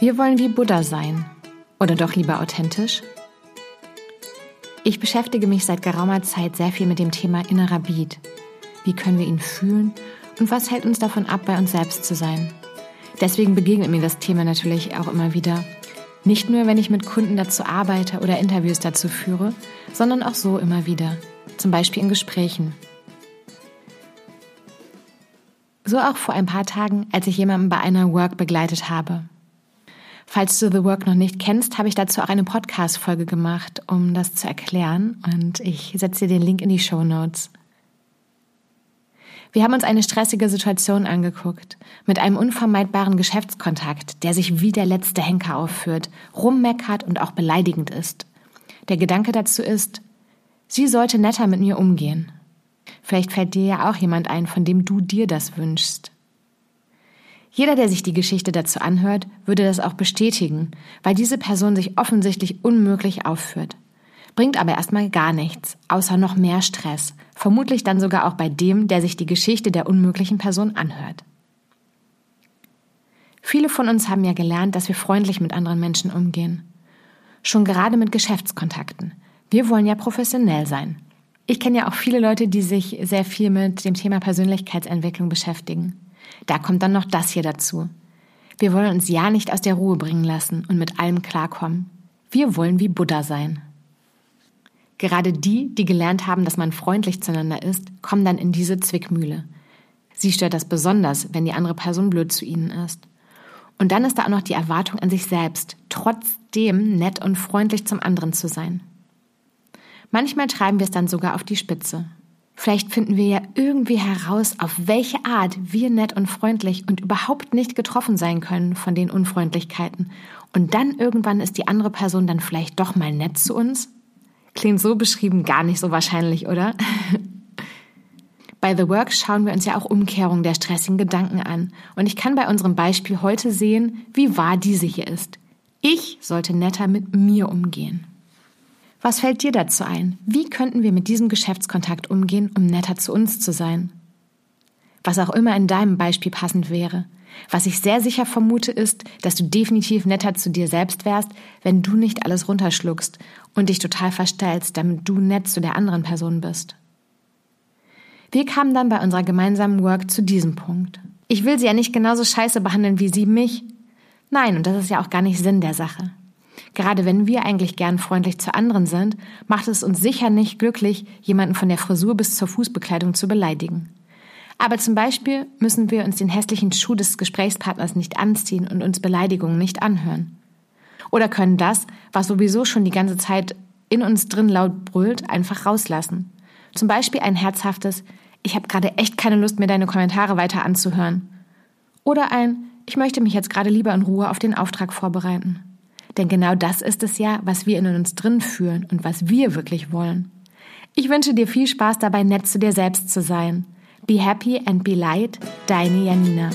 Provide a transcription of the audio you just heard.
Wir wollen wie Buddha sein. Oder doch lieber authentisch? Ich beschäftige mich seit geraumer Zeit sehr viel mit dem Thema innerer Beat. Wie können wir ihn fühlen und was hält uns davon ab, bei uns selbst zu sein? Deswegen begegnet mir das Thema natürlich auch immer wieder. Nicht nur, wenn ich mit Kunden dazu arbeite oder Interviews dazu führe, sondern auch so immer wieder. Zum Beispiel in Gesprächen. So auch vor ein paar Tagen, als ich jemanden bei einer Work begleitet habe. Falls du The Work noch nicht kennst, habe ich dazu auch eine Podcast-Folge gemacht, um das zu erklären. Und ich setze dir den Link in die Show Notes. Wir haben uns eine stressige Situation angeguckt, mit einem unvermeidbaren Geschäftskontakt, der sich wie der letzte Henker aufführt, rummeckert und auch beleidigend ist. Der Gedanke dazu ist, sie sollte netter mit mir umgehen. Vielleicht fällt dir ja auch jemand ein, von dem du dir das wünschst. Jeder, der sich die Geschichte dazu anhört, würde das auch bestätigen, weil diese Person sich offensichtlich unmöglich aufführt. Bringt aber erstmal gar nichts, außer noch mehr Stress, vermutlich dann sogar auch bei dem, der sich die Geschichte der unmöglichen Person anhört. Viele von uns haben ja gelernt, dass wir freundlich mit anderen Menschen umgehen. Schon gerade mit Geschäftskontakten. Wir wollen ja professionell sein. Ich kenne ja auch viele Leute, die sich sehr viel mit dem Thema Persönlichkeitsentwicklung beschäftigen. Da kommt dann noch das hier dazu. Wir wollen uns ja nicht aus der Ruhe bringen lassen und mit allem klarkommen. Wir wollen wie Buddha sein. Gerade die, die gelernt haben, dass man freundlich zueinander ist, kommen dann in diese Zwickmühle. Sie stört das besonders, wenn die andere Person blöd zu ihnen ist. Und dann ist da auch noch die Erwartung an sich selbst, trotzdem nett und freundlich zum anderen zu sein. Manchmal treiben wir es dann sogar auf die Spitze. Vielleicht finden wir ja irgendwie heraus, auf welche Art wir nett und freundlich und überhaupt nicht getroffen sein können von den Unfreundlichkeiten. Und dann irgendwann ist die andere Person dann vielleicht doch mal nett zu uns? Klingt so beschrieben gar nicht so wahrscheinlich, oder? Bei The Work schauen wir uns ja auch Umkehrung der stressigen Gedanken an. Und ich kann bei unserem Beispiel heute sehen, wie wahr diese hier ist. Ich sollte netter mit mir umgehen. Was fällt dir dazu ein? Wie könnten wir mit diesem Geschäftskontakt umgehen, um netter zu uns zu sein? Was auch immer in deinem Beispiel passend wäre. Was ich sehr sicher vermute ist, dass du definitiv netter zu dir selbst wärst, wenn du nicht alles runterschluckst und dich total verstellst, damit du nett zu der anderen Person bist. Wir kamen dann bei unserer gemeinsamen Work zu diesem Punkt. Ich will sie ja nicht genauso scheiße behandeln wie sie mich. Nein, und das ist ja auch gar nicht Sinn der Sache. Gerade wenn wir eigentlich gern freundlich zu anderen sind, macht es uns sicher nicht glücklich, jemanden von der Frisur bis zur Fußbekleidung zu beleidigen. Aber zum Beispiel müssen wir uns den hässlichen Schuh des Gesprächspartners nicht anziehen und uns Beleidigungen nicht anhören. Oder können das, was sowieso schon die ganze Zeit in uns drin laut brüllt, einfach rauslassen. Zum Beispiel ein herzhaftes Ich habe gerade echt keine Lust, mir deine Kommentare weiter anzuhören. Oder ein Ich möchte mich jetzt gerade lieber in Ruhe auf den Auftrag vorbereiten. Denn genau das ist es ja, was wir in uns drin fühlen und was wir wirklich wollen. Ich wünsche dir viel Spaß dabei, nett zu dir selbst zu sein. Be happy and be light, deine Janina.